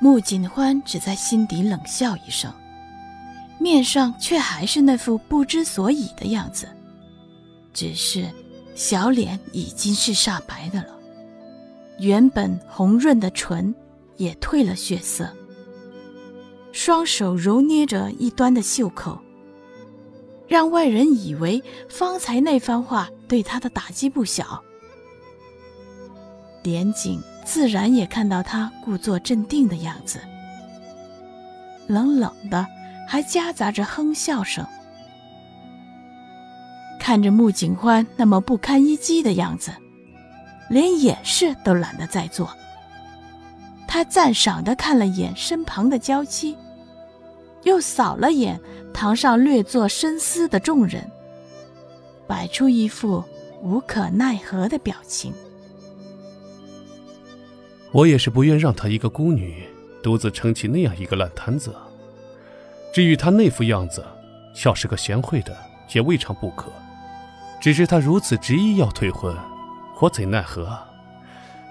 穆景欢只在心底冷笑一声，面上却还是那副不知所以的样子，只是小脸已经是煞白的了，原本红润的唇也褪了血色，双手揉捏着一端的袖口，让外人以为方才那番话对他的打击不小。连景。自然也看到他故作镇定的样子，冷冷的，还夹杂着哼笑声。看着穆景欢那么不堪一击的样子，连掩饰都懒得再做。他赞赏的看了眼身旁的娇妻，又扫了眼堂上略作深思的众人，摆出一副无可奈何的表情。我也是不愿让她一个孤女独自撑起那样一个烂摊子。至于她那副样子，要是个贤惠的也未尝不可。只是她如此执意要退婚，我怎奈何？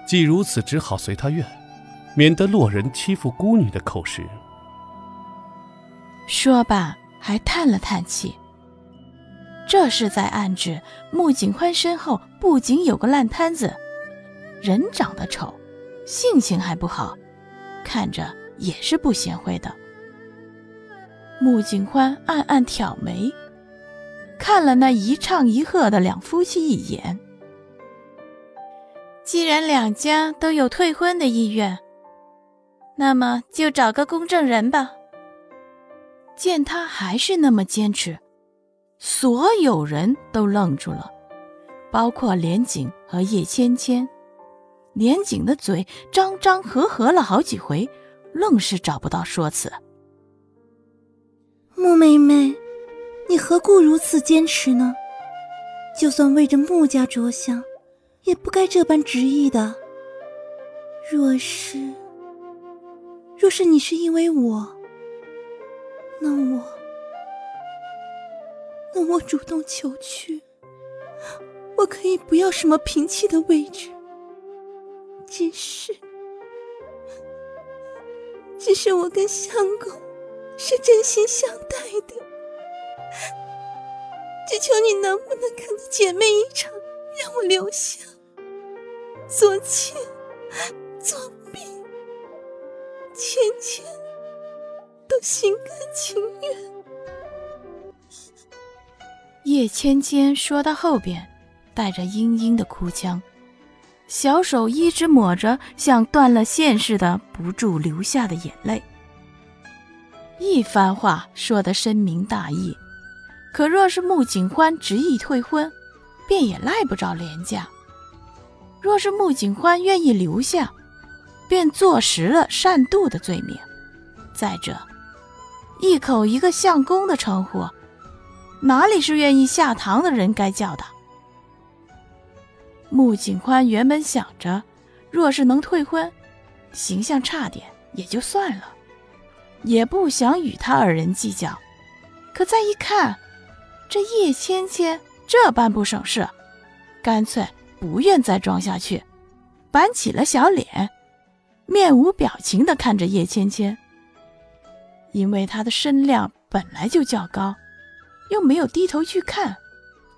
既如此，只好随她愿，免得落人欺负孤女的口实。说罢，还叹了叹气。这是在暗指穆景欢身后不仅有个烂摊子，人长得丑。性情还不好，看着也是不贤惠的。穆景欢暗暗挑眉，看了那一唱一和的两夫妻一眼。既然两家都有退婚的意愿，那么就找个公证人吧。见他还是那么坚持，所有人都愣住了，包括连景和叶芊芊。连景的嘴张张合合了好几回，愣是找不到说辞。穆妹妹，你何故如此坚持呢？就算为着穆家着想，也不该这般执意的。若是，若是你是因为我，那我，那我主动求去，我可以不要什么平妻的位置。只是，只是我跟相公是真心相待的，只求你能不能看在姐妹一场，让我留下做妾、做婢，芊芊都心甘情愿。叶芊芊说到后边，带着嘤嘤的哭腔。小手一直抹着像断了线似的不住流下的眼泪。一番话说得深明大义，可若是穆景欢执意退婚，便也赖不着廉家；若是穆景欢愿意留下，便坐实了擅妒的罪名。再者，一口一个相公的称呼，哪里是愿意下堂的人该叫的？穆景宽原本想着，若是能退婚，形象差点也就算了，也不想与他二人计较。可再一看，这叶芊芊这般不省事，干脆不愿再装下去，板起了小脸，面无表情地看着叶芊芊。因为她的身量本来就较高，又没有低头去看。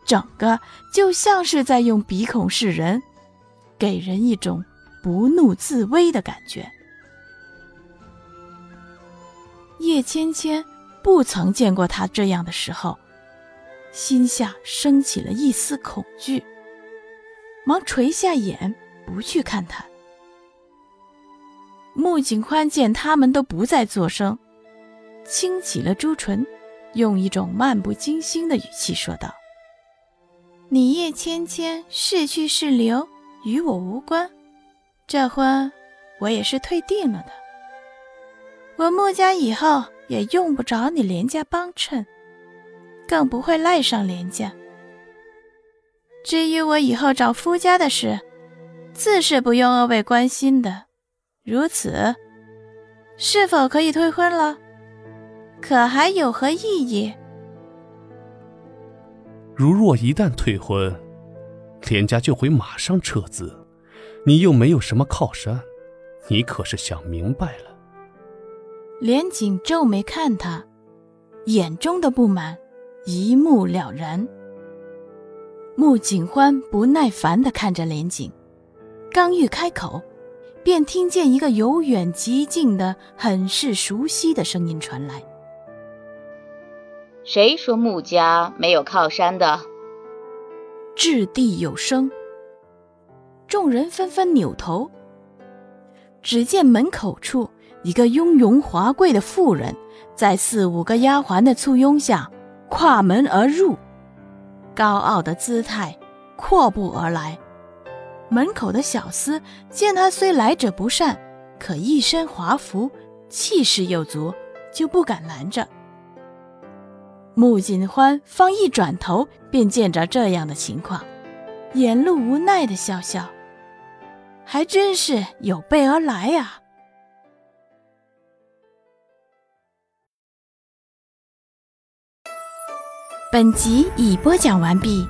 整个就像是在用鼻孔示人，给人一种不怒自威的感觉。叶芊芊不曾见过他这样的时候，心下升起了一丝恐惧，忙垂下眼不去看他。穆景宽见他们都不再作声，轻启了朱唇，用一种漫不经心的语气说道。你叶芊芊是去是留，与我无关。这婚我也是退定了的。我穆家以后也用不着你连家帮衬，更不会赖上连家。至于我以后找夫家的事，自是不用二位关心的。如此，是否可以退婚了？可还有何异议？如若一旦退婚，连家就会马上撤资，你又没有什么靠山，你可是想明白了？连锦皱眉看他，眼中的不满一目了然。穆景欢不耐烦地看着连锦，刚欲开口，便听见一个由远及近的、很是熟悉的声音传来：“谁说穆家没有靠山的？”掷地有声，众人纷纷扭头，只见门口处。一个雍容华贵的妇人，在四五个丫鬟的簇拥下跨门而入，高傲的姿态，阔步而来。门口的小厮见他虽来者不善，可一身华服，气势又足，就不敢拦着。穆锦欢方一转头，便见着这样的情况，眼露无奈的笑笑，还真是有备而来呀。本集已播讲完毕。